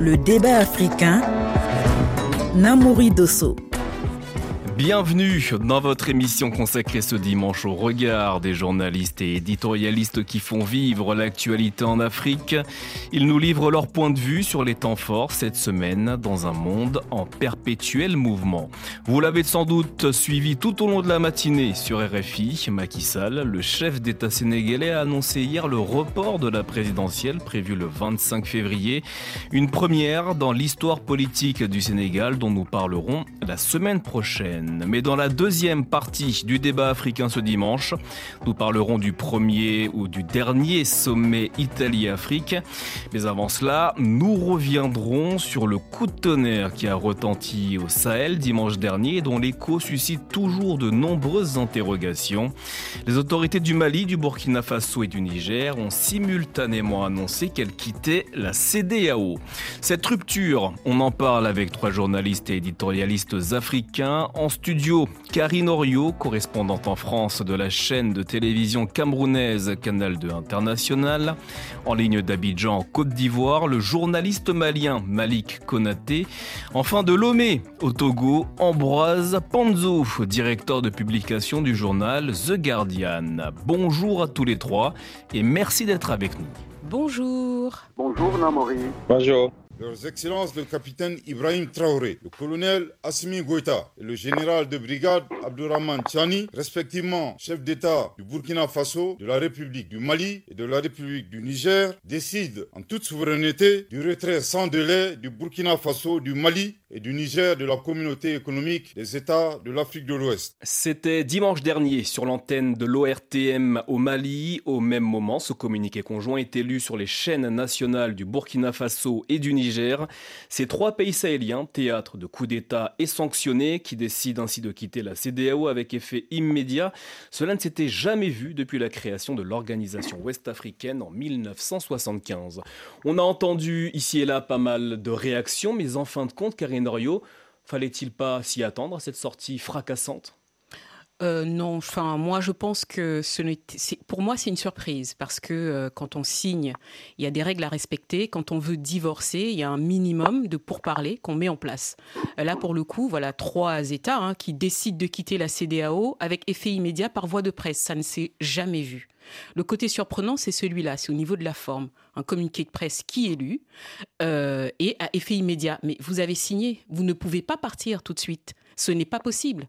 Le débat africain, Namouri Dosso. Bienvenue dans votre émission consacrée ce dimanche au regard des journalistes et éditorialistes qui font vivre l'actualité en Afrique. Ils nous livrent leur point de vue sur les temps forts cette semaine dans un monde en perpétuel mouvement. Vous l'avez sans doute suivi tout au long de la matinée sur RFI. Macky Sall, le chef d'État sénégalais, a annoncé hier le report de la présidentielle prévue le 25 février. Une première dans l'histoire politique du Sénégal dont nous parlerons la semaine prochaine. Mais dans la deuxième partie du débat africain ce dimanche, nous parlerons du premier ou du dernier sommet Italie-Afrique. Mais avant cela, nous reviendrons sur le coup de tonnerre qui a retenti au Sahel dimanche dernier et dont l'écho suscite toujours de nombreuses interrogations. Les autorités du Mali, du Burkina Faso et du Niger ont simultanément annoncé qu'elles quittaient la CDAO. Cette rupture, on en parle avec trois journalistes et éditorialistes africains en studio, Karine Orio, correspondante en France de la chaîne de télévision camerounaise Canal 2 International. En ligne d'Abidjan, Côte d'Ivoire, le journaliste malien Malik Konaté. Enfin de Lomé, au Togo, Ambroise Panzo, directeur de publication du journal The Guardian. Bonjour à tous les trois et merci d'être avec nous. Bonjour. Bonjour Namori. Bonjour. Leurs Excellences le capitaine Ibrahim Traoré, le colonel Assimi Goïta et le général de brigade Abdurrahman Tchani, respectivement chef d'État du Burkina Faso, de la République du Mali et de la République du Niger, décident en toute souveraineté du retrait sans délai du Burkina Faso, du Mali et du Niger de la communauté économique des États de l'Afrique de l'Ouest. C'était dimanche dernier sur l'antenne de l'ORTM au Mali. Au même moment, ce communiqué conjoint est lu sur les chaînes nationales du Burkina Faso et du Niger. Ces trois pays sahéliens, théâtre de coups d'État et sanctionnés, qui décident ainsi de quitter la CDAO avec effet immédiat, cela ne s'était jamais vu depuis la création de l'organisation ouest-africaine en 1975. On a entendu ici et là pas mal de réactions, mais en fin de compte, Karine Norio, fallait-il pas s'y attendre à cette sortie fracassante? Euh, non, enfin moi je pense que ce pour moi c'est une surprise parce que euh, quand on signe, il y a des règles à respecter. Quand on veut divorcer, il y a un minimum de pourparlers qu'on met en place. Euh, là pour le coup, voilà trois États hein, qui décident de quitter la CDAO avec effet immédiat par voie de presse. Ça ne s'est jamais vu. Le côté surprenant, c'est celui-là, c'est au niveau de la forme. Un communiqué de presse qui est lu et à effet immédiat. Mais vous avez signé, vous ne pouvez pas partir tout de suite. Ce n'est pas possible.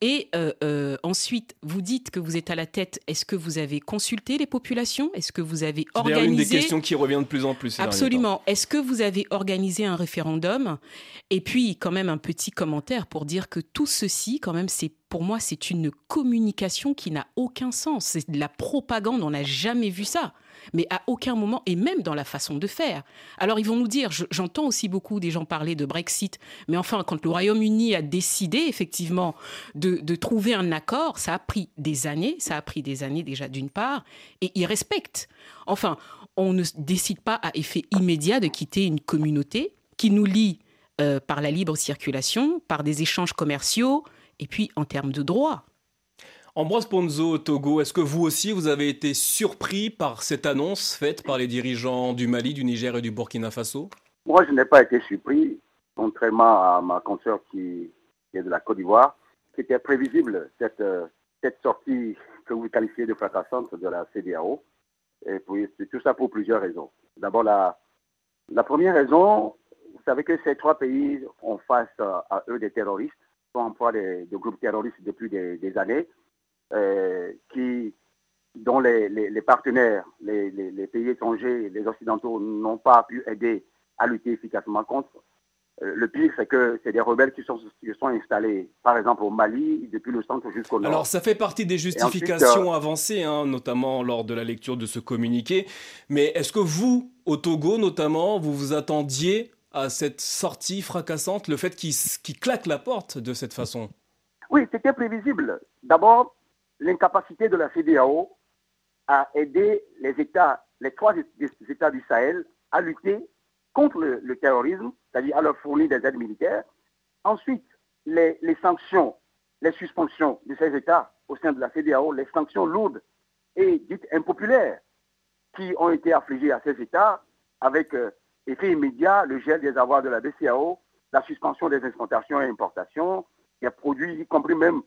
Et euh, euh, ensuite, vous dites que vous êtes à la tête. Est-ce que vous avez consulté les populations? Est-ce que vous avez organisé C'est une des questions qui revient de plus en plus. Absolument. Est-ce que vous avez organisé un référendum? Et puis, quand même, un petit commentaire pour dire que tout ceci, quand même, c'est pour moi, c'est une communication qui n'a aucun sens. C'est de la propagande. On n'a jamais vu ça mais à aucun moment, et même dans la façon de faire. Alors ils vont nous dire, j'entends aussi beaucoup des gens parler de Brexit, mais enfin, quand le Royaume-Uni a décidé effectivement de, trouver un accord, ça a pris des années, ça a pris des années déjà d'une part, et ils respectent. Enfin, on ne décide pas à effet immédiat de quitter une communauté qui nous lie euh, par la libre circulation, par des échanges commerciaux, et puis en termes de droits. Ambroise Ponzo, Togo, est-ce que vous aussi, vous avez été surpris par cette annonce faite par les dirigeants du Mali, du Niger et du Burkina Faso? Moi, je n'ai pas été surpris, contrairement à ma consoeur qui, est de la Côte d'Ivoire. C'était prévisible, cette, cette sortie que vous qualifiez de fracassante de la CDAO. Et c'est tout ça pour plusieurs raisons. D'abord, la, la première raison, vous savez que ces trois pays ont face à eux des terroristes, sont en proie de, groupes terroristes depuis des années. Euh, qui, dont les, partenaires, les, pays étrangers, les Occidentaux n'ont pas pu aider à lutter efficacement contre. Euh, le pire, c'est que c'est des rebelles qui sont, sont installés, par exemple, au Mali, depuis le centre jusqu'au nord. Alors, ça fait partie des justifications euh, avancées, hein, notamment lors de la lecture de ce communiqué. Mais est-ce que vous, au Togo notamment, vous vous attendiez à cette sortie fracassante, le fait qu'il claque la porte de cette façon Oui, c'était prévisible. D'abord, l'incapacité de la CDAO à aider les États, les trois États du Sahel à lutter contre le, terrorisme, c'est-à-dire à leur fournir des aides militaires. Ensuite, les, sanctions, les suspensions de ces États au sein de la CDAO, les sanctions lourdes et dites impopulaires qui ont été affligées à ces États avec euh, effet immédiat, le gel des avoirs de la BCAO, la suspension des exportations et importations, des produits, y compris même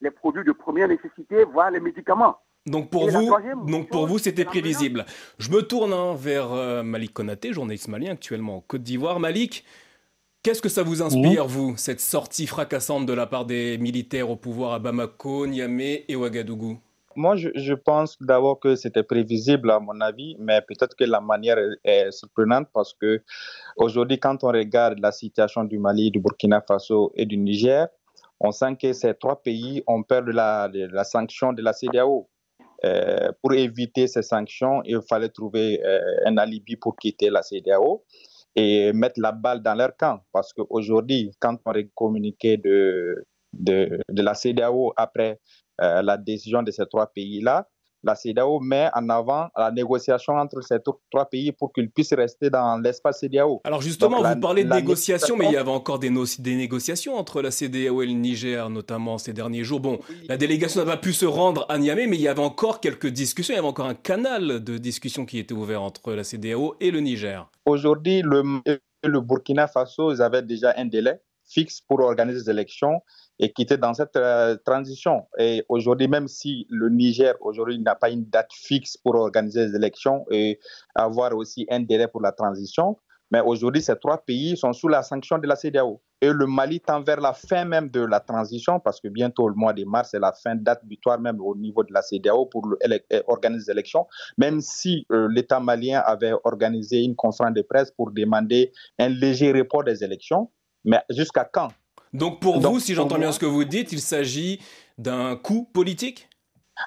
les produits de première nécessité, voire les médicaments. Donc pour vous, donc pour vous, c'était prévisible. Je me tourne hein, vers euh, Malik Konaté, journaliste malien actuellement en Côte d'Ivoire. Malik, qu'est-ce que ça vous inspire, vous, cette sortie fracassante de la part des militaires au pouvoir à Bamako, Niamey et Ouagadougou? Moi, je, pense d'abord que c'était prévisible à mon avis, mais peut-être que la manière est, surprenante parce que aujourd'hui, quand on regarde la situation du Mali, du Burkina Faso et du Niger, on sent que ces trois pays ont peur de la, sanction de la CDAO. Euh, pour éviter ces sanctions, il fallait trouver euh, un alibi pour quitter la CDAO et mettre la balle dans leur camp. Parce qu'aujourd'hui, quand on est communiqué de, de, de, la CDAO après la décision de ces trois pays-là, la CEDEAO met en avant la négociation entre ces trois pays pour qu'ils puissent rester dans l'espace CEDEAO. Alors justement, vous parlez de négociations, mais il y avait encore des, des, négociations entre la CEDEAO et le Niger, notamment ces derniers jours. Bon, la délégation n'a pas pu se rendre à Niamey, mais il y avait encore quelques discussions, il y avait encore un canal de discussion qui était ouvert entre la CEDEAO et le Niger. Aujourd'hui, le, le Burkina Faso, ils avaient déjà un délai fixe pour organiser des élections et qui était dans cette euh, transition. Et aujourd'hui, même si le Niger aujourd'hui n'a pas une date fixe pour organiser les élections et avoir aussi un délai pour la transition, mais aujourd'hui, ces trois pays sont sous la sanction de la CDAO. Et le Mali tend vers la fin même de la transition, parce que bientôt, le mois de mars, c'est la fin date butoir même au niveau de la CDAO pour organiser les élections, même si euh, l'État malien avait organisé une conférence de presse pour demander un léger report des élections. Mais jusqu'à quand donc pour vous, si j'entends bien ce que vous dites, il s'agit d'un coup politique?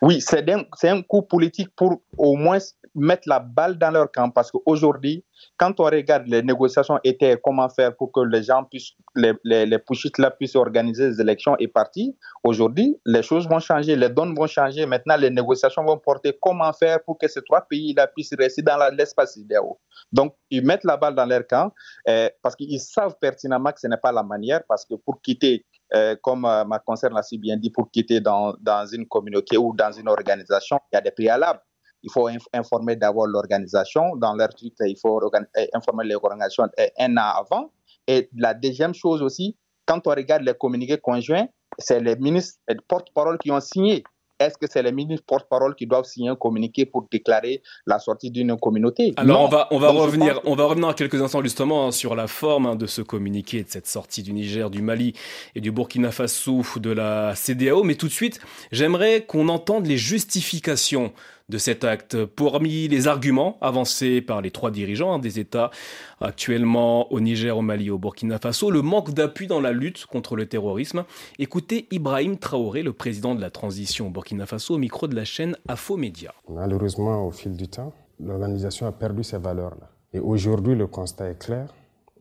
Oui, c'est un, un coup politique pour au moins mettre la balle dans leur camp parce qu'aujourd'hui, quand on regarde les négociations étaient comment faire pour que les gens puissent, les, les, les là puissent organiser les élections et partir, aujourd'hui, les choses vont changer, les donnes vont changer. Maintenant, les négociations vont porter comment faire pour que ces trois pays-là puissent rester dans l'espace idéal. Donc, ils mettent la balle dans leur camp euh, parce qu'ils savent pertinemment que ce n'est pas la manière parce que pour quitter euh, comme euh, ma concerne l'a si bien dit, pour quitter dans, dans, une communauté ou dans une organisation, il y a des préalables il faut informer d'abord l'organisation. Dans leur truc, il faut eh, informer l'organisation eh, un an avant. Et la deuxième chose aussi, quand on regarde les communiqués conjoints, c'est les ministres et porte-parole qui ont signé. Est-ce que c'est les ministres porte-parole qui doivent signer un communiqué pour déclarer la sortie d'une communauté? Alors on va on va revenir on va revenir à quelques instants justement hein, sur la forme hein, de ce communiqué de cette sortie du Niger, du Mali et du Burkina Faso de la CDAO. Mais tout de suite, j'aimerais qu'on entende les justifications de cet acte. Parmi les arguments avancés par les trois dirigeants hein, des États actuellement au Niger, au Mali, au Burkina Faso, le manque d'appui dans la lutte contre le terrorisme. Écoutez Ibrahim Traoré, le président de la transition au Burkina Faso, au micro de la chaîne Média. Malheureusement, au fil du temps, l'organisation a perdu ses valeurs-là. Et aujourd'hui, le constat est clair.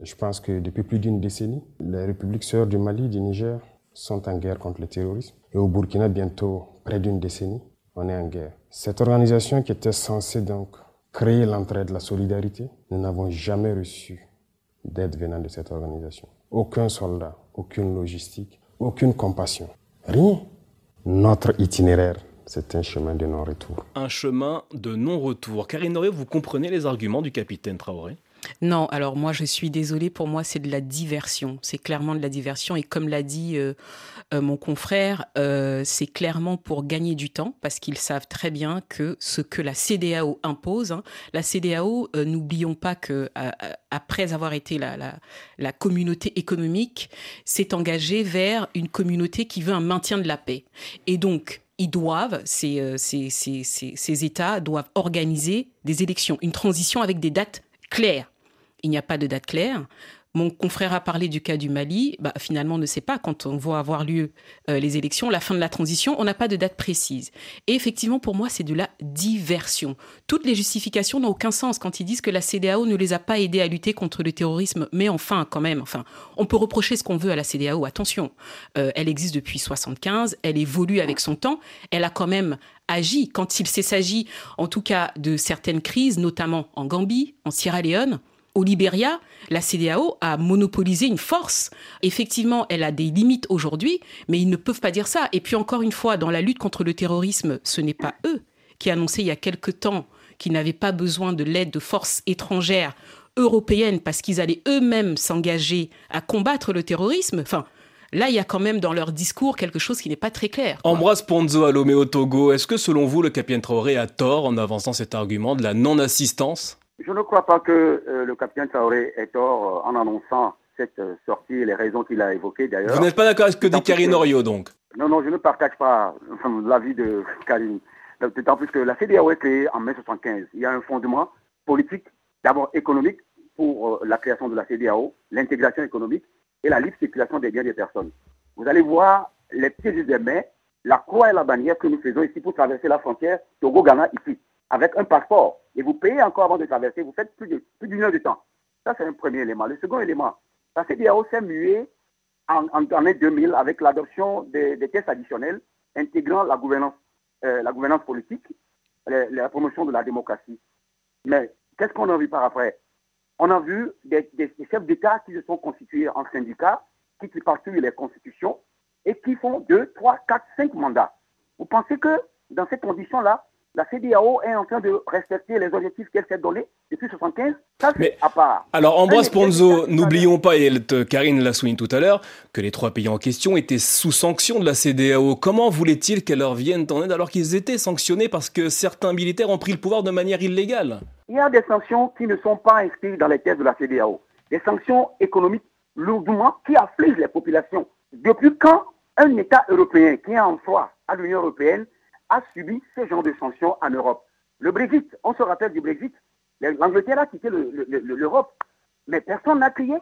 Je pense que depuis plus d'une décennie, les républiques sœurs du Mali, du Niger sont en guerre contre le terrorisme. Et au Burkina, bientôt près d'une décennie, on est en guerre. Cette organisation qui était censée donc créer l'entraide, la solidarité, nous n'avons jamais reçu d'aide venant de cette organisation. Aucun soldat, aucune logistique, aucune compassion. Rien. Notre itinéraire, c'est un chemin de non-retour. Un chemin de non-retour. Karine vous comprenez les arguments du capitaine Traoré? Non, alors moi je suis désolée, pour moi c'est de la diversion, c'est clairement de la diversion. Et comme l'a dit euh, euh, mon confrère, euh, c'est clairement pour gagner du temps parce qu'ils savent très bien que ce que la CDAO impose, hein, la CDAO, n'oublions pas que après avoir été la, la, communauté économique, s'est engagée vers une communauté qui veut un maintien de la paix. Et donc, ils doivent, ces, ces, ces, ces, États doivent organiser des élections, une transition avec des dates claires il n'y a pas de date claire. Mon confrère a parlé du cas du Mali. Bah, finalement, on ne sait pas quand on voit avoir lieu euh, les élections, la fin de la transition. On n'a pas de date précise. Et effectivement, pour moi, c'est de la diversion. Toutes les justifications n'ont aucun sens quand ils disent que la CDAO ne les a pas aidés à lutter contre le terrorisme. Mais enfin, quand même, enfin, on peut reprocher ce qu'on veut à la CDAO. Attention, euh, elle existe depuis 75. Elle évolue avec son temps. Elle a quand même agi quand il s'agit, en tout cas, de certaines crises, notamment en Gambie, en Sierra Leone au Libéria, la CDAO a monopolisé une force. Effectivement, elle a des limites aujourd'hui, mais ils ne peuvent pas dire ça. Et puis encore une fois, dans la lutte contre le terrorisme, ce n'est pas eux qui annonçaient il y a quelque temps qu'ils n'avaient pas besoin de l'aide de forces étrangères européenne parce qu'ils allaient eux-mêmes s'engager à combattre le terrorisme. Enfin, Là, il y a quand même dans leur discours quelque chose qui n'est pas très clair. Ambroise Ponzo à Lomé au Togo, est-ce que selon vous, le capitaine Traoré a tort en avançant cet argument de la non-assistance? Je ne crois pas que euh, le capitaine Traoré ait tort euh, en annonçant cette euh, sortie et les raisons qu'il a évoquées d'ailleurs. Vous n'êtes pas d'accord avec ce que dit Karine Orio donc? Non, non, je ne partage pas l'avis de Karine. D'autant plus que la CDAO est créée en mai 75. Il y a un fondement politique, d'abord économique, pour la création de la CDAO, l'intégration économique, et la libre circulation des biens des personnes. Vous allez voir les pieds des mains, la croix et la bannière que nous faisons ici pour traverser la frontière Togo-Ghana ici, avec un passeport. Et vous payez encore avant de traverser, vous faites plus d'une plus heure de temps. Ça, c'est un premier élément. Le second élément, la CDAO s'est muée en, en, 2000 avec l'adoption des, tests additionnels intégrant la gouvernance, euh, la gouvernance politique, la promotion de la démocratie. Mais qu'est-ce qu'on a vu par après? On a vu des, chefs d'État qui se sont constitués en syndicats, qui participent les constitutions et qui font 2, 3, 4, 5 mandats. Vous pensez que dans ces conditions-là, la CDAO est en train de respecter les objectifs qu'elle s'est donnés depuis 75 Ça, c'est à part. Alors, Ambroise Ponzo, n'oublions pas, et Karine l'a souligné tout à l'heure, que les trois pays en question étaient sous sanction de la CDAO. Comment voulait-il qu'elle leur vienne en aide alors qu'ils étaient sanctionnés parce que certains militaires ont pris le pouvoir de manière illégale? Il y a des sanctions qui ne sont pas inscrites dans les tests de la CDAO. Des sanctions économiques lourdement qui affligent les populations. Depuis quand un État européen qui est en soi à l'Union européenne a subi ce genre de sanctions en Europe Le Brexit, on se rappelle du Brexit. L'Angleterre a quitté l'Europe, mais personne n'a crié.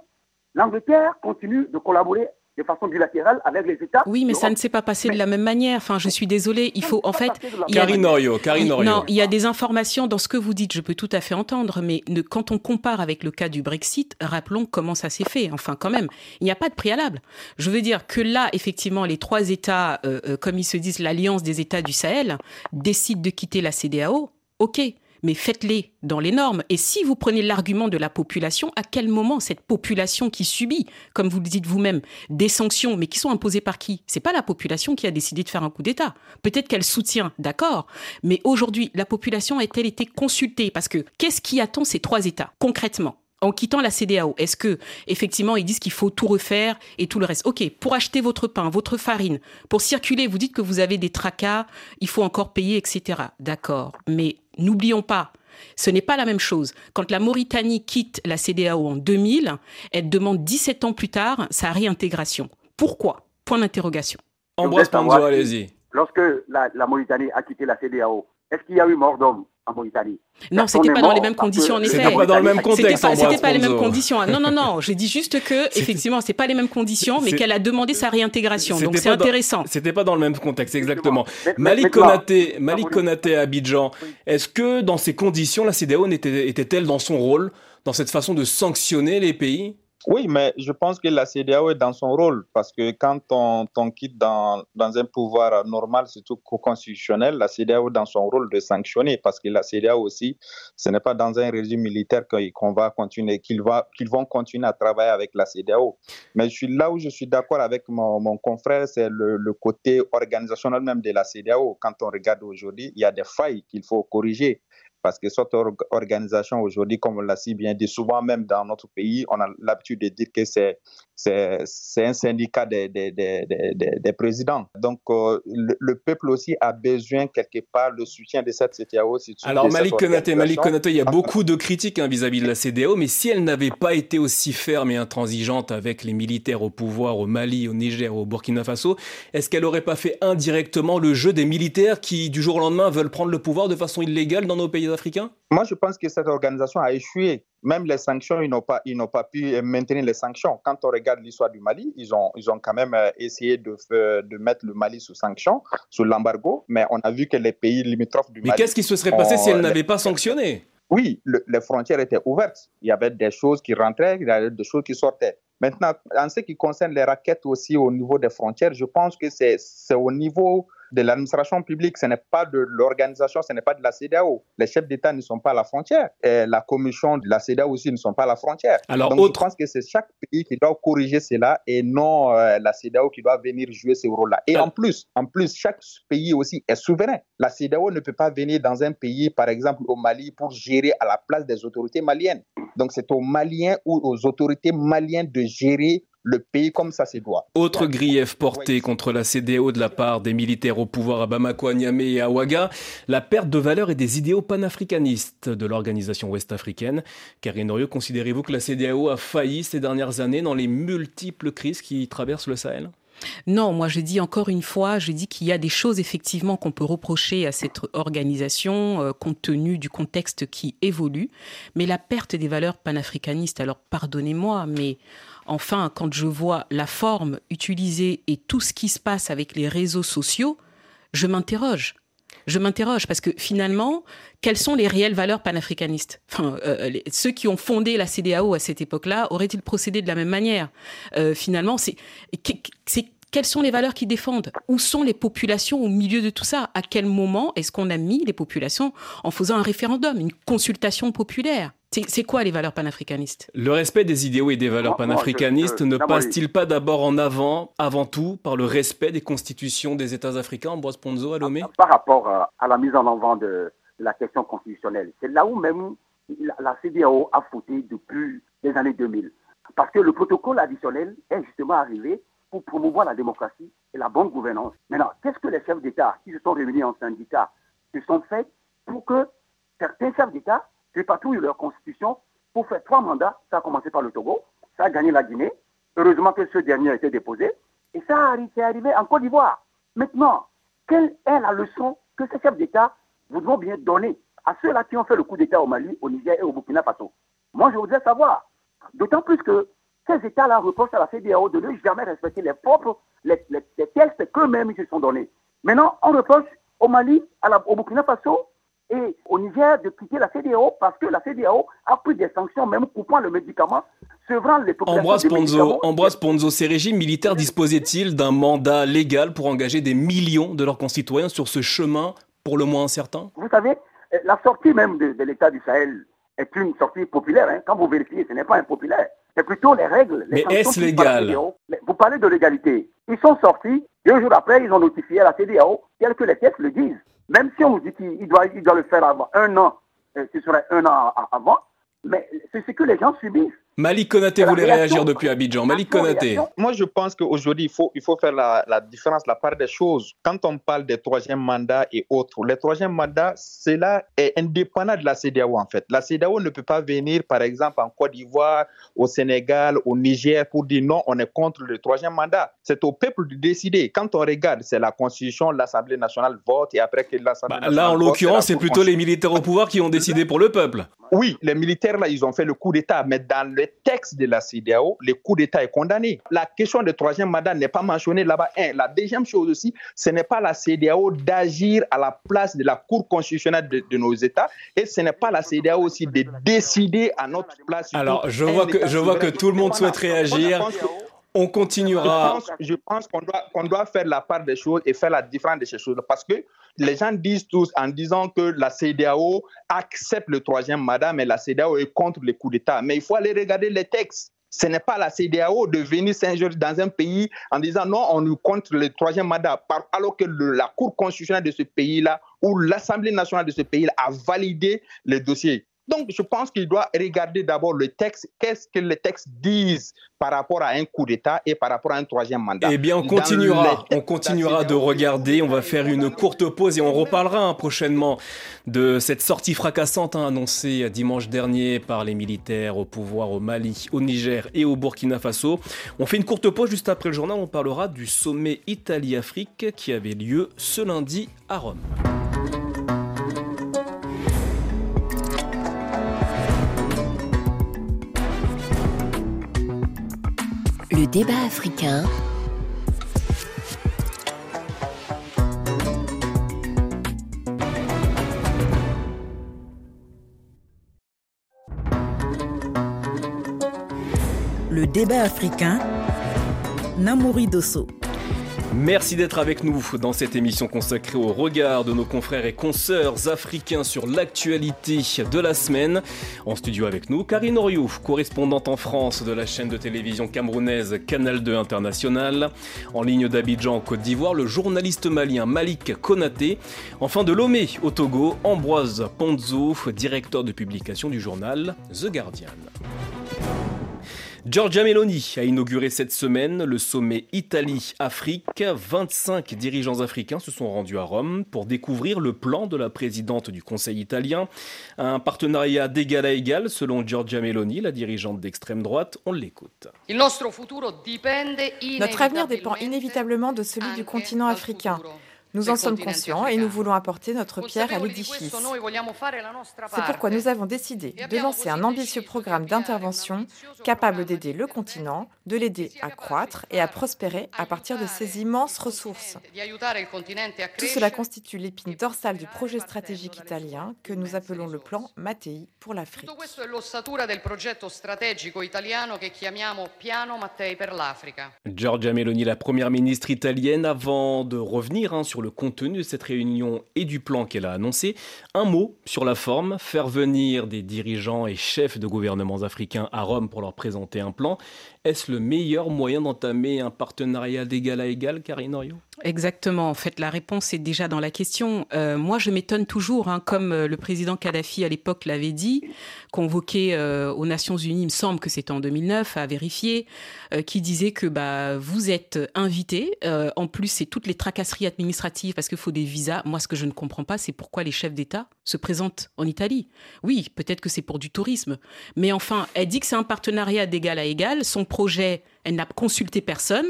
L'Angleterre continue de collaborer de façon bilatérale avec les États. Oui, mais ça ne s'est pas passé de la même manière. Enfin, je suis désolée. Il faut, en fait. Karine Orio, Non, il y a des informations dans ce que vous dites, je peux tout à fait entendre, mais quand on compare avec le cas du Brexit, rappelons comment ça s'est fait. Enfin, quand même, il n'y a pas de préalable. Je veux dire que là, effectivement, les trois États, euh, euh, comme ils se disent, l'Alliance des États du Sahel, décident de quitter la CDAO. OK mais faites-les dans les normes. Et si vous prenez l'argument de la population, à quel moment cette population qui subit, comme vous le dites vous-même, des sanctions, mais qui sont imposées par qui? C'est pas la population qui a décidé de faire un coup d'État. Peut-être qu'elle soutient, d'accord, mais aujourd'hui, la population a-t-elle été consultée? Parce que qu'est-ce qui attend ces trois États concrètement? En quittant la CDAO Est-ce que effectivement ils disent qu'il faut tout refaire et tout le reste? Ok, pour acheter votre pain, votre farine, pour circuler, vous dites que vous avez des tracas, il faut encore payer, etc. D'accord, mais N'oublions pas, ce n'est pas la même chose. Quand la Mauritanie quitte la CDAO en 2000, elle demande 17 ans plus tard sa réintégration. Pourquoi? Point d'interrogation. Ambroise Panzo, allez-y. Lorsque la, la Mauritanie a quitté la CDAO, est-ce qu'il y a eu mort d'homme? En Mauritanie. Non, c'était pas dans les mêmes conditions, en effet. C'était pas dans le même contexte. C'était pas, les mêmes conditions. Non, non, non. J'ai dit juste que, effectivement, c'est pas les mêmes conditions, mais qu'elle a demandé sa réintégration. Donc c'est intéressant. C'était pas dans le même contexte, exactement. Malik Konaté, Malik Konaté à Abidjan. Est-ce que dans ces conditions, la CDAO était-elle dans son rôle, dans cette façon de sanctionner les pays? Oui, mais je pense que la CDAO est dans son rôle parce que quand on, quitte dans, un pouvoir normal, surtout constitutionnel, la CDAO est dans son rôle de sanctionner parce que la CDAO aussi, ce n'est pas dans un régime militaire qu'on va continuer, qu'ils vont continuer à travailler avec la CDAO. Mais je suis là où je suis d'accord avec mon, mon confrère, c'est le, le, côté organisationnel même de la CDAO. Quand on regarde aujourd'hui, il y a des failles qu'il faut corriger. Parce que cette organisation aujourd'hui, comme on l'a si bien dit, souvent même dans notre pays, on a l'habitude de dire que c'est c'est un syndicat des, des, des, des présidents. Donc, euh, le, peuple aussi a besoin quelque part le soutien de cette CDAO. Alors, Malik Konaté, Malik Konaté, il y a beaucoup de critiques hein, vis-à-vis de la CDAO, mais si elle n'avait pas été aussi ferme et intransigeante avec les militaires au pouvoir au Mali, au Niger, au Burkina Faso, est-ce qu'elle n'aurait pas fait indirectement le jeu des militaires qui, du jour au lendemain, veulent prendre le pouvoir de façon illégale dans nos pays africains? Moi, je pense que cette organisation a échoué même les sanctions, ils n'ont pas, ils n'ont pas pu maintenir les sanctions. Quand on regarde l'histoire du Mali, ils ont, ils ont quand même euh, essayé de, de mettre le Mali sous sanctions, sous l'embargo, mais on a vu que les pays limitrophes du Mali. Mais qu'est-ce qui se serait passé si elles n'avaient pas sanctionné? Oui, les frontières étaient ouvertes. Il y avait des choses qui rentraient, il y avait des choses qui sortaient. Maintenant, en ce qui concerne les raquettes aussi au niveau des frontières, je pense que c'est au niveau de l'administration publique, ce n'est pas de l'organisation, ce n'est pas de la CDAO. Les chefs d'État ne sont pas à la frontière. Et la commission de la CDAO aussi ne sont pas à la frontière. Alors, Donc, je pense que c'est chaque pays qui doit corriger cela et non euh, la CDAO qui doit venir jouer ce rôle-là. Et en plus, en plus, chaque pays aussi est souverain. La CDAO ne peut pas venir dans un pays, par exemple au Mali, pour gérer à la place des autorités maliennes. Donc c'est aux Maliens ou aux autorités maliennes de gérer le pays comme ça se doit. Autre grief porté contre la CDAO de la part des militaires au pouvoir à Bamako, à Niamey et à Ouaga, la perte de valeur et des idéaux panafricanistes de l'organisation ouest-africaine. Karine Oriot, considérez-vous que la CDAO a failli ces dernières années dans les multiples crises qui traversent le Sahel? Non, moi je dis encore une fois, je dis qu'il y a des choses effectivement qu'on peut reprocher à cette organisation euh, compte tenu du contexte qui évolue, mais la perte des valeurs panafricanistes, alors pardonnez-moi, mais Enfin, quand je vois la forme utilisée et tout ce qui se passe avec les réseaux sociaux, je m'interroge. Je m'interroge parce que finalement, quelles sont les réelles valeurs panafricanistes? Enfin, euh, Ceux qui ont fondé la CDAO à cette époque-là auraient-ils procédé de la même manière? Euh, Finalement, c'est quelles sont les valeurs qu'ils défendent? Où sont les populations au milieu de tout ça? À quel moment est-ce qu'on a mis les populations en faisant un référendum, une consultation populaire? C'est quoi les valeurs panafricanistes? Le respect des idéaux et des valeurs panafricanistes ne passe-t-il pas d'abord en avant, avant tout, par le respect des constitutions des États africains, Ambroise Ponzo, à Lomé? Par rapport à la mise en avant de la question constitutionnelle, c'est là où même la, CDAO a fauté depuis les années 2000. Parce que le protocole additionnel est justement arrivé pour promouvoir la démocratie et la bonne gouvernance. Maintenant, qu'est-ce que les chefs d'État qui se sont réunis en syndicat se sont faits pour que certains chefs d'État dépatouillent leur constitution pour faire trois mandats. Ça a commencé par le Togo, ça a gagné la Guinée. Heureusement que ce dernier a été déposé. Et ça est arrivé en Côte d'Ivoire. Maintenant, quelle est la leçon que ces chefs d'État voudront bien donner à ceux-là qui ont fait le coup d'État au Mali, au Niger et au Burkina Faso? Moi, je voudrais savoir. D'autant plus que ces États-là reprochent à la CDAO de ne jamais respecter les propres les, textes qu'eux-mêmes se sont donnés. Maintenant, on reproche au Mali, à la, au Burkina Faso et au Niger de quitter la CDAO parce que la CDAO a pris des sanctions, même coupant le médicament, sevrant les populations. Ambroise Ponzo, Ambroise Ponzo, ces régimes militaires disposaient-ils d'un mandat légal pour engager des millions de leurs concitoyens sur ce chemin pour le moins incertain? Vous savez, la sortie même de, l'État du Sahel est une sortie populaire. Hein. Quand vous vérifiez, ce n'est pas impopulaire. C'est plutôt les règles. Mais est-ce légal Vous parlez de légalité. Ils sont sortis, deux jours après, ils ont notifié à la CDAO, tel que les textes le disent. Même si on vous dit qu'il doit, il doit le faire avant un an, euh, ce serait un an avant, mais c'est ce que les gens subissent. Malik Konaté voulait réagir depuis Abidjan. Malik Konaté. Moi, je pense qu'aujourd'hui, il faut, il faut faire la, la, différence, la part des choses. Quand on parle des troisième mandats et autres, le troisième mandat, cela est indépendant de la CDAO, en fait. La CDAO ne peut pas venir, par exemple, en Côte d'Ivoire, au Sénégal, au Niger, pour dire non, on est contre le troisième mandat. C'est au peuple de décider. Quand on regarde, c'est la Constitution, l'Assemblée nationale vote, et après que l'Assemblée bah, Là, en l'occurrence, c'est plutôt les militaires au pouvoir qui ont décidé pour le peuple. Oui, les militaires, là, ils ont fait le coup d'État, mais dans le texte de la CDAO, le coup d'État est condamné. La question du troisième mandat n'est pas mentionnée là-bas. La deuxième chose aussi, ce n'est pas la CDAO d'agir à la place de la Cour constitutionnelle de, nos États et ce n'est pas la CDAO aussi de décider à notre place. Alors, je vois, que, je vois que tout le monde souhaite réagir. On continuera. Je pense, qu'on doit, faire la part des choses et faire la différence de ces choses. Parce que les gens disent tous en disant que la CDAO accepte le troisième mandat, mais la CDAO est contre les coups d'État. Mais il faut aller regarder les textes. Ce n'est pas la CDAO de venir s'injurier dans un pays en disant non, on nous contre le troisième mandat, alors que la Cour constitutionnelle de ce pays-là ou l'Assemblée nationale de ce pays-là a validé le dossier. Donc, je pense qu'il doit regarder d'abord le texte, qu'est-ce que les textes disent par rapport à un coup d'État et par rapport à un troisième mandat? Eh bien, on continuera, on continuera de regarder. On va faire une courte pause et on reparlera hein, prochainement de cette sortie fracassante hein, annoncée dimanche dernier par les militaires au pouvoir au Mali, au Niger et au Burkina Faso. On fait une courte pause juste après le journal. On parlera du sommet Italie-Afrique qui avait lieu ce lundi à Rome. Le débat africain. Le débat africain. Namouri Dosso. Merci d'être avec nous dans cette émission consacrée au regard de nos confrères et consoeurs africains sur l'actualité de la semaine. En studio avec nous, Karine Oriou, correspondante en France de la chaîne de télévision camerounaise Canal 2 International. En ligne d'Abidjan, Côte d'Ivoire, le journaliste malien Malik Konaté. Enfin de Lomé, au Togo, Ambroise Ponzo, directeur de publication du journal The Guardian. Giorgia Meloni a inauguré cette semaine le sommet Italie-Afrique. 25 dirigeants africains se sont rendus à Rome pour découvrir le plan de la présidente du Conseil italien. Un partenariat d'égal à égal selon Giorgia Meloni, la dirigeante d'extrême droite. On l'écoute. Notre avenir dépend inévitablement de celui du continent africain. Nous en sommes conscients et nous voulons apporter notre pierre à l'édifice. C'est pourquoi nous avons décidé de lancer un ambitieux programme d'intervention capable d'aider le continent, de l'aider à croître et à prospérer à partir de ses immenses ressources. Tout cela constitue l'épine dorsale du projet stratégique italien que nous appelons le plan Mattei pour l'Afrique. Giorgia Meloni, la première ministre italienne, avant de revenir hein, sur le contenu de cette réunion et du plan qu'elle a annoncé. Un mot sur la forme, faire venir des dirigeants et chefs de gouvernements africains à Rome pour leur présenter un plan. Est-ce le meilleur moyen d'entamer un partenariat d'égal à égal, Karine Orio? Exactement. En fait, la réponse est déjà dans la question. Euh, moi, je m'étonne toujours, hein, comme euh, le président Kadhafi à l'époque l'avait dit, convoqué euh, aux Nations Unies, il me semble que c'était en 2009, à vérifier, qui disait que bah, vous êtes invité. en plus, c'est toutes les tracasseries administratives parce qu'il faut des visas. Moi, ce que je ne comprends pas, c'est pourquoi les chefs d'État se présentent en Italie. Oui, peut-être que c'est pour du tourisme. Mais enfin, elle dit que c'est un partenariat d'égal à égal. Projet, elle n'a consulté personne.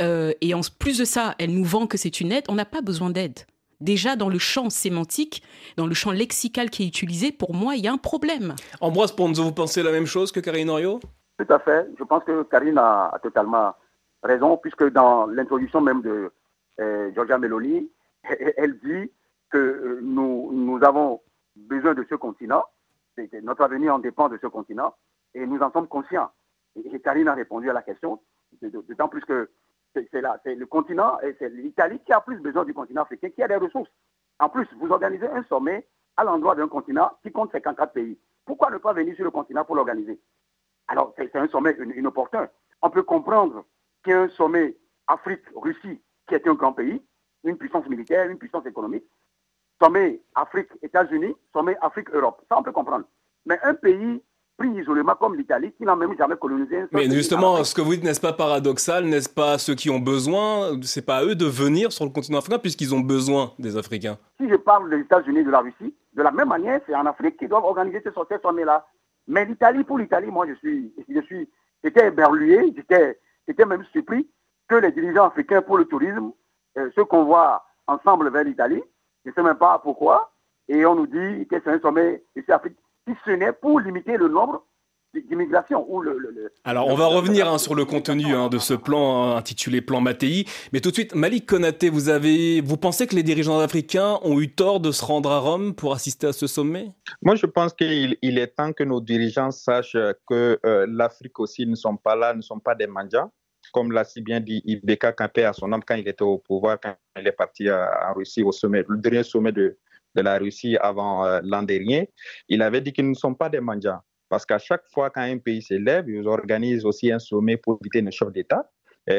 Euh, et en plus de ça, elle nous vend que c'est une aide. On n'a pas besoin d'aide. Déjà, dans le champ sémantique, dans le champ lexical qui est utilisé, pour moi, il y a un problème. Ambroise Ponzo, vous pensez la même chose que Karine Orio? Tout à fait. Je pense que Karine a, totalement raison, puisque dans l'introduction même de euh, Giorgia Meloni, elle dit que euh, nous, nous avons besoin de ce continent, notre avenir en dépend de ce continent, et nous en sommes conscients. Et Karine a répondu à la question, d'autant plus que c'est le continent, et c'est l'Italie qui a plus besoin du continent africain, qui a des ressources. En plus, vous organisez un sommet à l'endroit d'un continent qui compte 54 pays. Pourquoi ne pas venir sur le continent pour l'organiser? Alors, c'est un sommet inopportun. On peut comprendre qu'il y ait un sommet Afrique-Russie, qui est un grand pays, une puissance militaire, une puissance économique, sommet Afrique-États-Unis, sommet Afrique-Europe. Ça, on peut comprendre. Mais un pays pris isolément comme l'Italie, qui n'a même jamais colonisé un Mais justement, ce que vous dites, n'est-ce pas paradoxal N'est-ce pas ceux qui ont besoin C'est pas à eux de venir sur le continent africain puisqu'ils ont besoin des Africains? Si je parle des États-Unis et de la Russie, de la même manière, c'est en Afrique qu'ils doivent organiser ce sommet-là. Mais l'Italie, pour l'Italie, moi, je suis, je suis, j'étais éberlué, j'étais, même surpris que les dirigeants africains pour le tourisme euh, se convoient ensemble vers l'Italie. Je ne sais même pas pourquoi. Et on nous dit que c'est un sommet ici Afrique si ce n'est pour limiter le nombre d'immigration. Le, Alors, on va revenir hein, sur le contenu hein, de ce plan hein, intitulé Plan Mattei. Mais tout de suite, Malik Konaté, vous, avez, vous pensez que les dirigeants africains ont eu tort de se rendre à Rome pour assister à ce sommet? Moi, je pense qu'il est temps que nos dirigeants sachent que euh, l'Afrique aussi ne sont pas là, ne sont pas des mangas. Comme l'a si bien dit Ibeka Kampé à son homme quand il était au pouvoir, quand il est parti en Russie au sommet, le dernier sommet de, de la Russie avant euh, l'an dernier, il avait dit qu'ils ne sont pas des mangas. Parce qu'à chaque fois qu'un pays s'élève, ils organisent aussi un sommet pour éviter une chef d'État.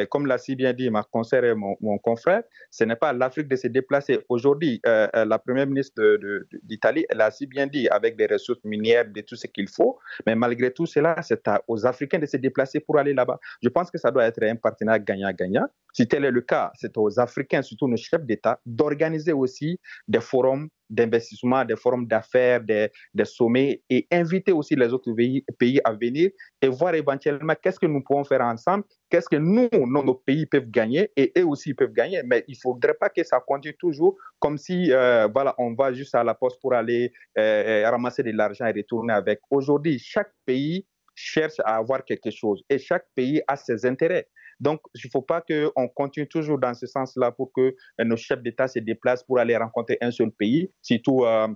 Comme l'a si bien dit ma conseillère et mon, confrère, ce n'est pas l'Afrique de se déplacer. Aujourd'hui, euh, euh, la première ministre d'Italie, elle a si bien dit, avec des ressources minières, de tout ce qu'il faut, mais malgré tout cela, c'est aux Africains de se déplacer pour aller là-bas. Je pense que ça doit être un partenariat gagnant-gagnant. Si tel est le cas, c'est aux Africains, surtout nos chefs d'État, d'organiser aussi des forums d'investissement, des forums d'affaires, des, sommets et inviter aussi les autres pays, à venir et voir éventuellement qu'est-ce que nous pouvons faire ensemble, qu'est-ce que nous, nos, pays peuvent gagner et eux aussi peuvent gagner. Mais il ne faudrait pas que ça continue toujours comme si euh, voilà, on va juste à la poste pour aller euh, euh, ramasser de l'argent et retourner avec. Aujourd'hui, chaque pays cherche à avoir quelque chose et chaque pays a ses intérêts. Donc, il ne faut pas qu'on continue toujours dans ce sens-là pour que nos chefs d'État se déplacent pour aller rencontrer un seul pays, surtout euh,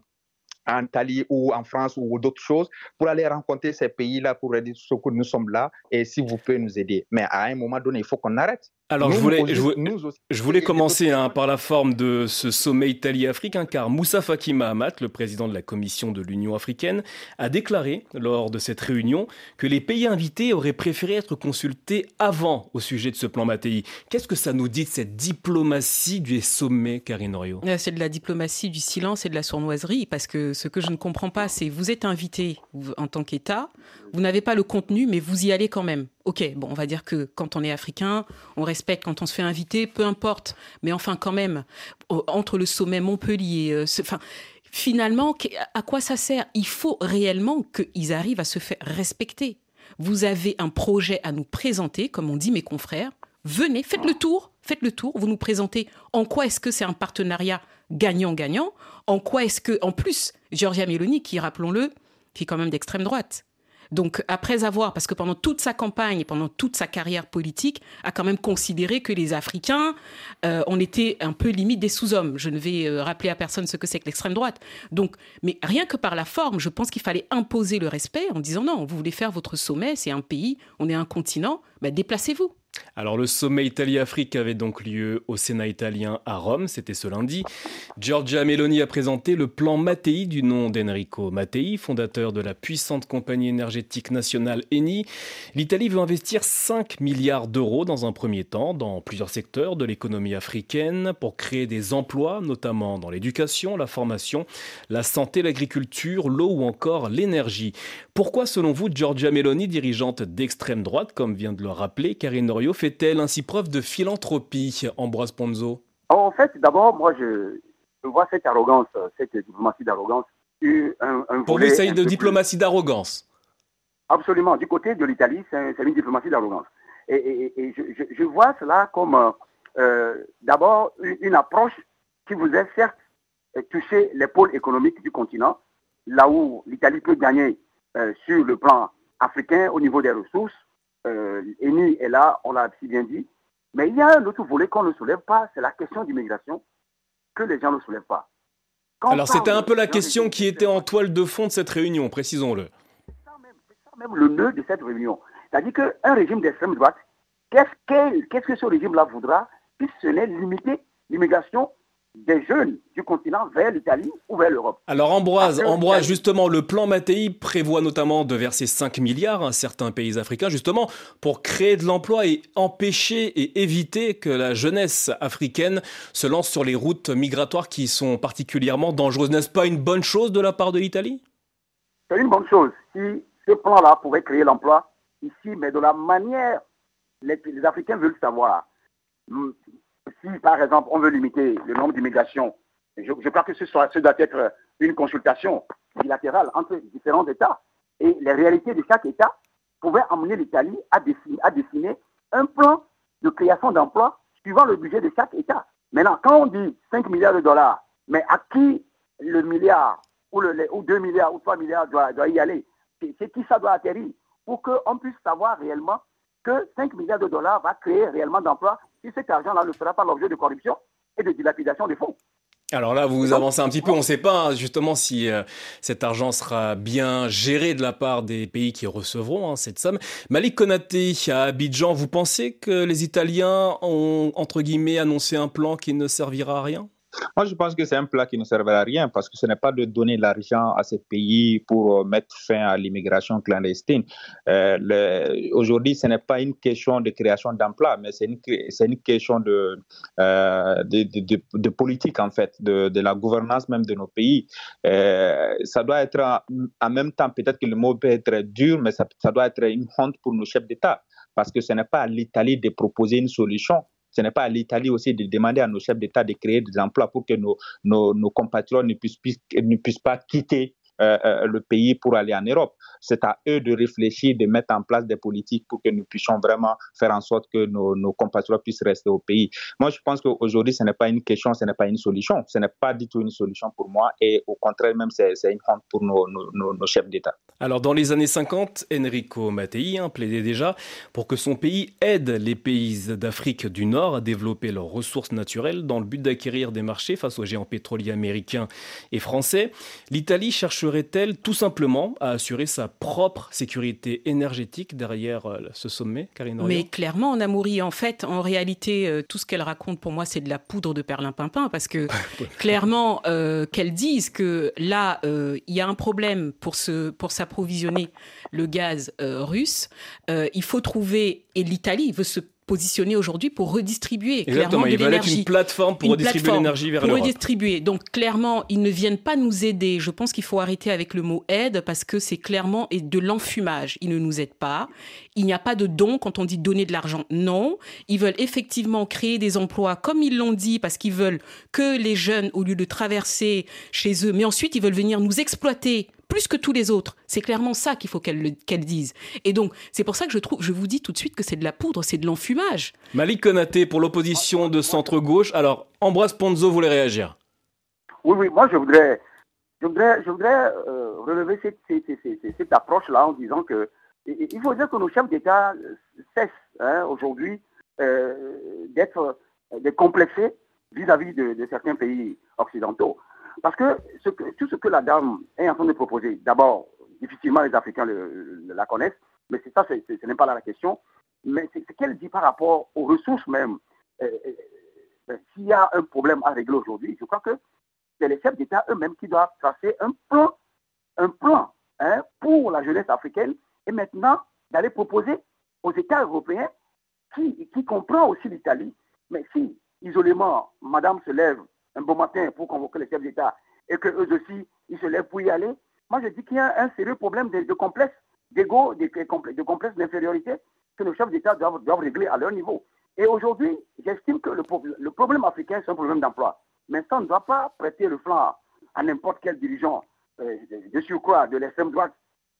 en Italie ou en France ou d'autres choses, pour aller rencontrer ces pays-là, pour dire ce que nous sommes là et si vous pouvez nous aider. Mais à un moment donné, il faut qu'on arrête. Alors, je voulais, je voulais, commencer hein, par la forme de ce sommet Italie-Afrique, car Moussa Faki Mahamat, le président de la Commission de l'Union africaine, a déclaré lors de cette réunion que les pays invités auraient préféré être consultés avant au sujet de ce plan Mattei. Qu'est-ce que ça nous dit de cette diplomatie du sommet, Karine Orio? Euh, C'est de la diplomatie du silence et de la sournoiserie, parce que ce que je ne comprends pas, c'est vous êtes invité en tant qu'État, vous n'avez pas le contenu, mais vous y allez quand même. Ok, bon, on va dire que quand on est africain, on respecte quand on se fait inviter, peu importe. Mais enfin, quand même, entre le sommet Montpellier, euh, enfin, finalement, à quoi ça sert? Il faut réellement qu'ils arrivent à se faire respecter. Vous avez un projet à nous présenter, comme on dit mes confrères. Venez, faites le tour, faites le tour. Vous nous présentez en quoi est-ce que c'est un partenariat gagnant-gagnant En quoi est-ce que, en plus, Giorgia Meloni, qui, rappelons-le, qui est quand même d'extrême droite, donc après avoir, parce que pendant toute sa campagne et pendant toute sa carrière politique, a quand même considéré que les Africains, euh, on était un peu limite des sous-hommes. Je ne vais euh, rappeler à personne ce que c'est que l'extrême droite. Donc, mais rien que par la forme, je pense qu'il fallait imposer le respect en disant non, vous voulez faire votre sommet, c'est un pays, on est un continent, ben déplacez-vous. Alors le sommet Italie-Afrique avait donc lieu au Sénat italien à Rome, c'était ce lundi. Giorgia Meloni a présenté le plan Mattei du nom d'Enrico Mattei, fondateur de la puissante compagnie énergétique nationale Eni. L'Italie veut investir 5 milliards d'euros dans un premier temps dans plusieurs secteurs de l'économie africaine pour créer des emplois, notamment dans l'éducation, la formation, la santé, l'agriculture, l'eau ou encore l'énergie. Pourquoi selon vous Giorgia Meloni, dirigeante d'extrême droite, comme vient de le rappeler Karine fait-elle ainsi preuve de philanthropie, Ambroise Ponzo? En fait, d'abord, moi, je, vois cette arrogance, cette diplomatie d'arrogance. Pour vous, il s'agit de diplomatie d'arrogance Absolument. Du côté de l'Italie, c'est une diplomatie d'arrogance. Et, je, vois cela comme euh, d'abord une, approche qui vous est certes toucher les pôles économiques du continent, là où l'Italie peut gagner euh, sur le plan africain au niveau des ressources, euh, Eni est là, on l'a si bien dit. Mais il y a un autre volet qu'on ne soulève pas, c'est la question d'immigration que les gens ne soulèvent pas. Alors c'était un peu la question qui était en toile de fond de cette réunion, précisons-le. C'est ça, même le nœud de cette réunion. C'est-à-dire qu'un régime d'extrême droite, qu'est-ce que ce régime-là voudra, si ce n'est limiter l'immigration des jeunes du continent vers l'Italie ou vers l'Europe. Alors Ambroise, Ambroise, justement, le plan Mattei prévoit notamment de verser 5 milliards à certains pays africains, justement, pour créer de l'emploi et empêcher et éviter que la jeunesse africaine se lance sur les routes migratoires qui sont particulièrement dangereuses. N'est-ce pas une bonne chose de la part de l'Italie? C'est une bonne chose. Si ce plan-là pouvait créer l'emploi ici, mais de la manière, les, les Africains veulent savoir si, par exemple, on veut limiter le nombre d'immigrations, je, crois que ce, soit, doit être une consultation bilatérale entre différents États. Et les réalités de chaque État pouvaient amener l'Italie à dessiner, à dessiner un plan de création d'emplois suivant le budget de chaque État. Maintenant, quand on dit 5 milliards de dollars, mais à qui le milliard ou, le, ou 2 milliards ou 3 milliards doit, doit y aller? C'est qui ça doit atterrir? Pour qu'on puisse savoir réellement que 5 milliards de dollars va créer réellement d'emplois si cet argent-là ne sera pas l'objet de corruption et de dilapidation des fonds. Alors là, vous avancez un petit peu. On ne sait pas hein, justement si euh, cet argent sera bien géré de la part des pays qui recevront hein, cette somme. Malik Konaté à Abidjan, vous pensez que les Italiens ont entre guillemets annoncé un plan qui ne servira à rien? Moi, je pense que c'est un plat qui ne servira à rien parce que ce n'est pas de donner l'argent à ces pays pour euh, mettre fin à l'immigration clandestine. Euh, Aujourd'hui, ce n'est pas une question de création d'emplois, mais c'est une, question de, euh, de, politique, en fait, de, la gouvernance même de nos pays. Ça doit être en même temps, peut-être que le mot peut être dur, mais ça doit être une honte pour nos chefs d'État parce que ce n'est pas à l'Italie de proposer une solution ce n'est pas à l'Italie aussi de demander à nos chefs d'État de créer des emplois pour que nos, compatriotes ne puissent, pas quitter le pays pour aller en Europe. C'est à eux de réfléchir, de mettre en place des politiques pour que nous puissions vraiment faire en sorte que nos, nos compatriotes puissent rester au pays. Moi, je pense qu'aujourd'hui, ce n'est pas une question, ce n'est pas une solution. Ce n'est pas du tout une solution pour moi et au contraire, même, c'est une honte pour nos, nos, nos chefs d'État. Alors, dans les années 50, Enrico Mattei hein, plaidait déjà pour que son pays aide les pays d'Afrique du Nord à développer leurs ressources naturelles dans le but d'acquérir des marchés face aux géants pétroliers américains et français. L'Italie cherche chercherait-elle tout simplement à assurer sa propre sécurité énergétique derrière euh, ce sommet, Karine Mais clairement, Namouri, en fait, en réalité, euh, tout ce qu'elle raconte pour moi, c'est de la poudre de perlimpinpin, parce que clairement, euh, qu'elle dise que là, il y a un problème pour, pour s'approvisionner le gaz russe, il faut trouver, et l'Italie veut se positionner aujourd'hui pour redistribuer clairement de l'énergie. une plateforme pour redistribuer l'énergie vers Pour redistribuer. Donc clairement, ils ne viennent pas nous aider. Je pense qu'il faut arrêter avec le mot aide parce que c'est clairement de l'enfumage. Ils ne nous aident pas. Il n'y a pas de don quand on dit donner de l'argent. Non, ils veulent effectivement créer des emplois comme ils l'ont dit parce qu'ils veulent que les jeunes, au lieu de traverser chez eux, mais ensuite ils veulent venir nous exploiter plus que tous les autres. C'est clairement ça qu'il faut qu'elle qu'elle dise. Et donc, c'est pour ça que je trouve, je vous dis tout de suite que c'est de la poudre, c'est de l'enfumage. Malik Konaté pour l'opposition de centre-gauche. Alors, Ambroise Ponzo voulait réagir? Oui, oui, moi je voudrais, je voudrais, je voudrais euh, relever cette, cette, approche-là en disant que il faut dire que nos chefs d'État cessent hein, aujourd'hui euh, d'être complexés vis-à-vis de, de certains pays occidentaux. Parce que, tout ce que la dame est en train de proposer, d'abord, difficilement les Africains la connaissent, mais c'est ça, ce n'est pas là la question. Mais ce qu'elle dit par rapport aux ressources même. Euh, euh, euh, s'il y a un problème à régler aujourd'hui, je crois que c'est les chefs d'État eux-mêmes qui doivent tracer un plan, un plan hein, pour la jeunesse africaine et maintenant d'aller proposer aux États européens qui, qui comprend aussi l'Italie. Mais si, isolément, Madame se lève un bon matin pour convoquer les chefs d'État et qu'eux aussi, ils se lèvent pour y aller, moi je dis qu'il y a un sérieux problème de, complexe d'ego, de, de, complexe d'infériorité que les chefs d'État doivent, régler à leur niveau. Et aujourd'hui, j'estime que le, le, problème africain, c'est un problème d'emploi. Mais ça ne doit pas prêter le flanc à n'importe quel dirigeant euh, de surcroît de l'extrême droite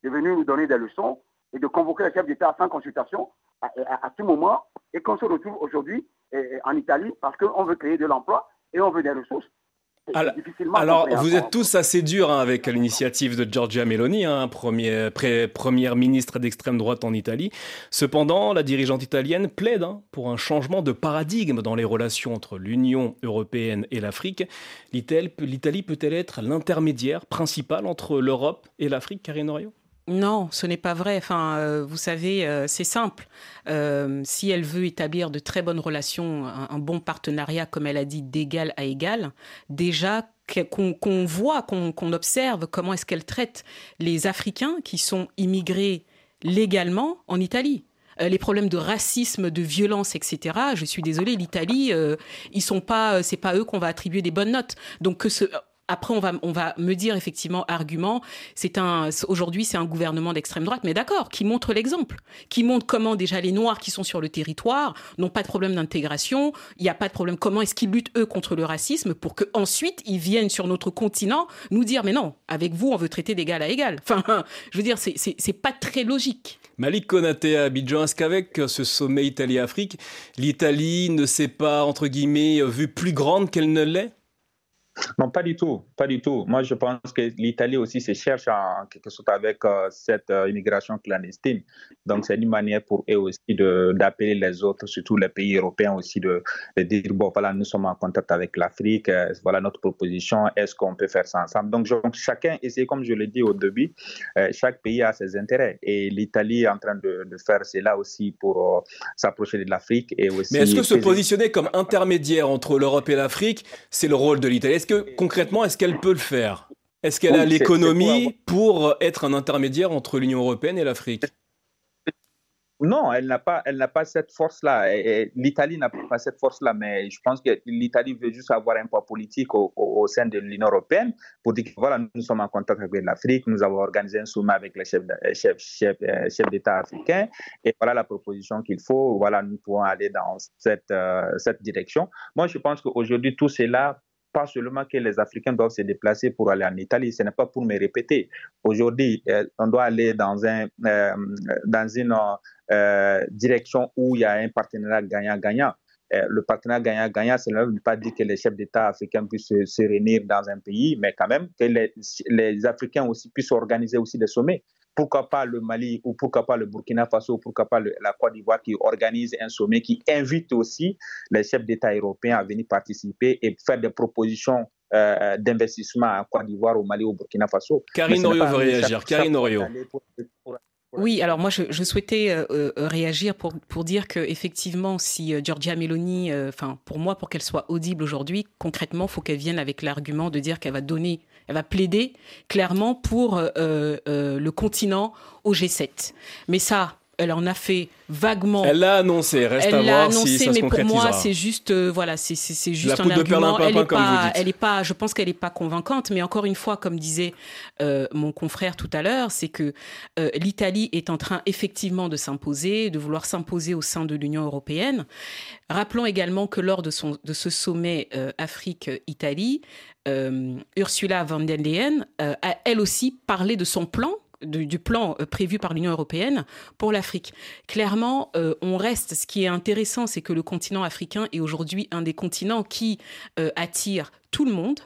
de venir nous donner des leçons et de convoquer les chefs d'État sans consultation à, à, tout moment et qu'on se retrouve aujourd'hui euh, en Italie parce qu'on veut créer de l'emploi et on veut des ressources. Alors, vous êtes tous assez durs hein, avec l'initiative de Giorgia Meloni, hein, premier, première ministre d'extrême droite en Italie. Cependant, la dirigeante italienne plaide hein, pour un changement de paradigme dans les relations entre l'Union européenne et l'Afrique. L'Italie peut-elle être l'intermédiaire principal entre l'Europe et l'Afrique, Karine Orio non, ce n'est pas vrai. Enfin, euh, vous savez, euh, c'est simple. Euh, si elle veut établir de très bonnes relations, un, bon partenariat, comme elle a dit, d'égal à égal, déjà qu'on voit, qu'on observe comment est-ce qu'elle traite les Africains qui sont immigrés légalement en Italie les problèmes de racisme, de violence, etc. Je suis désolée, l'Italie, ils sont pas, c'est pas eux qu'on va attribuer des bonnes notes. Donc que ce, après, on va, on va me dire effectivement, argument, c'est un, aujourd'hui, c'est un gouvernement d'extrême droite, mais d'accord, qui montre l'exemple, qui montre comment déjà les Noirs qui sont sur le territoire n'ont pas de problème d'intégration, il n'y a pas de problème. Comment est-ce qu'ils luttent eux contre le racisme pour que ensuite ils viennent sur notre continent nous dire, mais non, avec vous, on veut traiter d'égal à égal. Enfin, je veux dire, c'est, c'est, pas très logique. Malik Konaté à Abidjan, est-ce qu'avec ce sommet Italie-Afrique, l'Italie ne s'est pas, entre guillemets, vue plus grande qu'elle ne l'est? Non, pas du tout, pas du tout. Moi, je pense que l'Italie aussi se cherche en quelque sorte avec euh, cette euh, immigration clandestine. Donc, c'est une manière pour eux aussi d'appeler les autres, surtout les pays européens aussi, de, dire, bon, voilà, nous sommes en contact avec l'Afrique, euh, voilà notre proposition, est-ce qu'on peut faire ça ensemble? Donc, chacun essaie, comme je l'ai dit au début, chaque pays a ses intérêts. Et l'Italie est en train de, de faire cela aussi pour s'approcher de l'Afrique. et aussi. Mais est-ce que se positionner comme intermédiaire entre l'Europe et l'Afrique, c'est le rôle de l'Italie? Que concrètement, est-ce qu'elle peut le faire? Est-ce qu'elle a l'économie pour être un intermédiaire entre l'Union européenne et l'Afrique? Non, elle n'a pas, elle n'a pas cette force-là. L'Italie n'a pas cette force-là, mais je pense que l'Italie veut juste avoir un poids politique au, sein de l'Union européenne pour dire que voilà, nous sommes en contact avec l'Afrique, nous avons organisé un sommet avec les chefs, chefs, chefs, euh, chefs d'État africains, et voilà la proposition qu'il faut. Voilà, nous pouvons aller dans cette, euh, cette direction. Moi, je pense qu'aujourd'hui, tout cela pas seulement que les Africains doivent se déplacer pour aller en Italie, ce n'est pas pour me répéter. Aujourd'hui, euh, on doit aller dans, un, euh, dans une euh, direction où il y a un partenariat gagnant-gagnant. le partenariat gagnant-gagnant, cela ne veut pas dire que les chefs d'État africains puissent se, réunir dans un pays, mais quand même que les, les Africains aussi puissent organiser aussi des sommets pourquoi pas le Mali ou pourquoi pas le Burkina Faso, pourquoi pas la Côte d'Ivoire qui organise un sommet qui invite aussi les chefs d'État européens à venir participer et faire des propositions d'investissement en Côte d'Ivoire, au Mali, au Burkina Faso. Karine Orio veut réagir. Karine Orio. Oui, alors moi je, souhaitais euh, euh, réagir pour, pour dire que effectivement si euh, Giorgia Meloni, enfin pour moi pour qu'elle soit audible aujourd'hui, concrètement faut qu'elle vienne avec l'argument de dire qu'elle va donner, elle va plaider clairement pour le continent au G7. Mais ça, elle en a fait vaguement. Elle l'a annoncé, reste elle à voir annoncé, si ça mais se pour moi, c'est juste, euh, voilà, c'est juste un argument. Elle est pas, elle est pas, je pense qu'elle n'est pas convaincante, mais encore une fois, comme disait euh, mon confrère tout à l'heure, c'est que euh, l'Italie est en train effectivement de s'imposer, de vouloir s'imposer au sein de l'Union européenne. Rappelons également que lors de, son, de ce sommet Afrique-Italie, Ursula von der Leyen a elle aussi parlé de son plan du, plan euh, prévu par l'Union européenne pour l'Afrique. Clairement, euh, on reste. Ce qui est intéressant, c'est que le continent africain est aujourd'hui un des continents qui euh, attire tout le monde.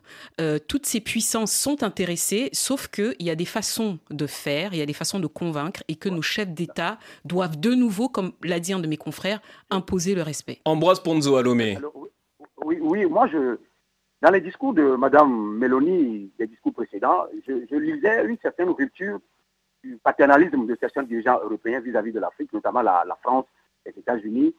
toutes ces puissances sont intéressées, sauf qu'il y a des façons de faire, il y a des façons de convaincre, et que nos chefs d'État doivent de nouveau, comme l'a dit un de mes confrères, imposer le respect. Ambroise Ponzo Alomé. Oui, oui, moi je, dans les discours de Mme Meloni, les discours précédents, je, je lisais une certaine rupture du paternalisme de certains dirigeants européens vis-à-vis de l'Afrique, notamment la, France, les États-Unis,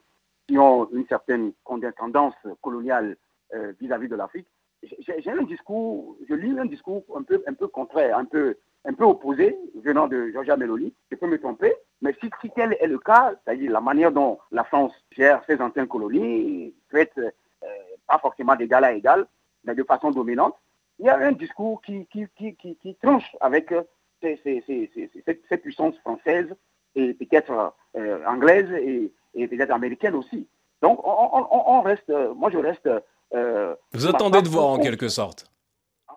qui ont une certaine condescendance coloniale euh, vis-à-vis de l'Afrique. J'ai un discours, je lis un discours un peu, un peu contraire, un peu, un peu opposé venant de Georgia Meloni. Je peux me tromper, mais si, si tel est le cas, c'est-à-dire la manière dont la France gère ses anciennes colonies être euh, pas forcément d'égal à égal, mais de façon dominante, il y a un discours qui, qui, qui, qui, qui tranche avec cette puissance française et peut-être euh, anglaise et, peut-être américaine aussi. Donc on, reste, moi je reste... Euh, Vous attendez de voir en quelque sorte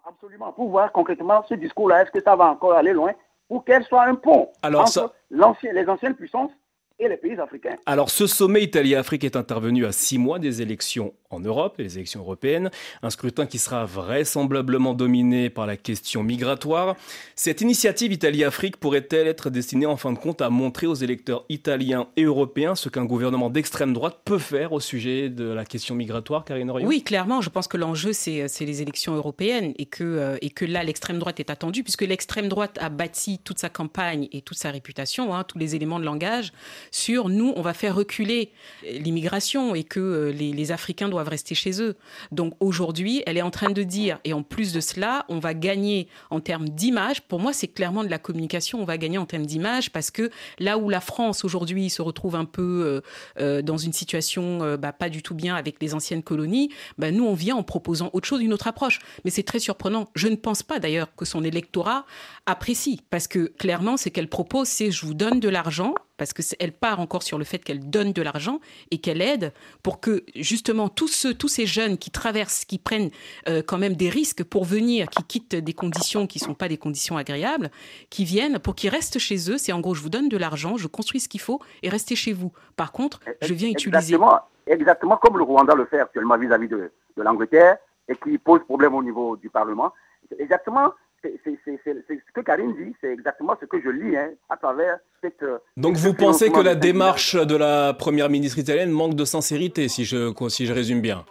Absolument, pour voir concrètement ce discours-là, est-ce que ça va encore aller loin pour qu'elle soit un pont Alors, entre les anciennes puissances et les pays africains? Alors ce sommet Italie-Afrique est intervenu à six mois des élections en Europe, les élections européennes, un scrutin qui sera vraisemblablement dominé par la question migratoire. Cette initiative Italie-Afrique pourrait-elle être destinée en fin de compte à montrer aux électeurs italiens et européens ce qu'un gouvernement d'extrême droite peut faire au sujet de la question migratoire, Karine Orion Oui, clairement, je pense que l'enjeu c'est les élections européennes et que, euh, et que là l'extrême droite est attendue puisque l'extrême droite a bâti toute sa campagne et toute sa réputation, hein, tous les éléments de langage sur nous, on va faire reculer l'immigration et que euh, les, les Africains doivent rester chez eux. Donc aujourd'hui, elle est en train de dire, et en plus de cela, on va gagner en termes d'image. Pour moi, c'est clairement de la communication. On va gagner en termes d'image parce que là où la France aujourd'hui se retrouve un peu euh, euh, dans une situation euh, bah, pas du tout bien avec les anciennes colonies, bah, nous on vient en proposant autre chose, une autre approche. Mais c'est très surprenant. Je ne pense pas d'ailleurs que son électorat apprécie parce que clairement, ce qu'elle propose, c'est je vous donne de l'argent parce qu'elle part encore sur le fait qu'elle donne de l'argent et qu'elle aide pour que justement tous ceux, tous ces jeunes qui traversent, qui prennent euh, quand même des risques pour venir, qui quittent des conditions qui ne sont pas des conditions agréables, qui viennent pour qu'ils restent chez eux. C'est en gros, je vous donne de l'argent, je construis ce qu'il faut et restez chez vous. Par contre, je viens utiliser. Exactement, comme le Rwanda le fait actuellement vis-à-vis de, de l'Angleterre et qui pose problème au niveau du Parlement. Exactement ce que Karine dit, c'est exactement ce que je lis hein, à travers cette. Euh, Donc vous pensez que la démarche de la première ministre italienne manque de sincérité, si je, si je résume bien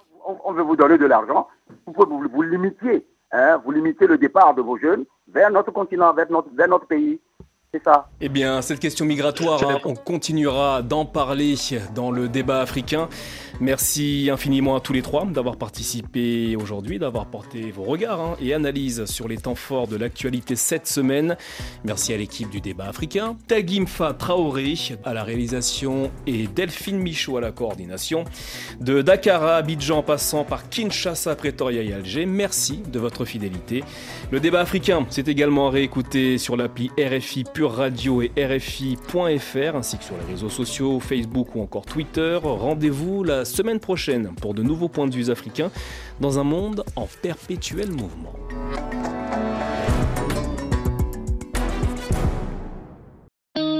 on, veut vous donner de l'argent, vous, vous, vous limitiez, hein, vous limitez le départ de vos jeunes vers notre continent, vers notre, vers notre pays. Eh bien, cette question migratoire, hein, on continuera d'en parler dans le débat africain. Merci infiniment à tous les trois d'avoir participé aujourd'hui, d'avoir porté vos regards hein, et analyses sur les temps forts de l'actualité cette semaine. Merci à l'équipe du débat africain, Tagimfa Traoré à la réalisation et Delphine Michaud à la coordination. De Dakar à Abidjan passant par Kinshasa, Pretoria et Alger, merci de votre fidélité. Le débat africain, c'est également réécouté sur l'appli RFI Pure Radio et RFI.fr ainsi que sur les réseaux sociaux, Facebook ou encore Twitter. Rendez-vous la semaine prochaine pour de nouveaux points de vue africains dans un monde en perpétuel mouvement.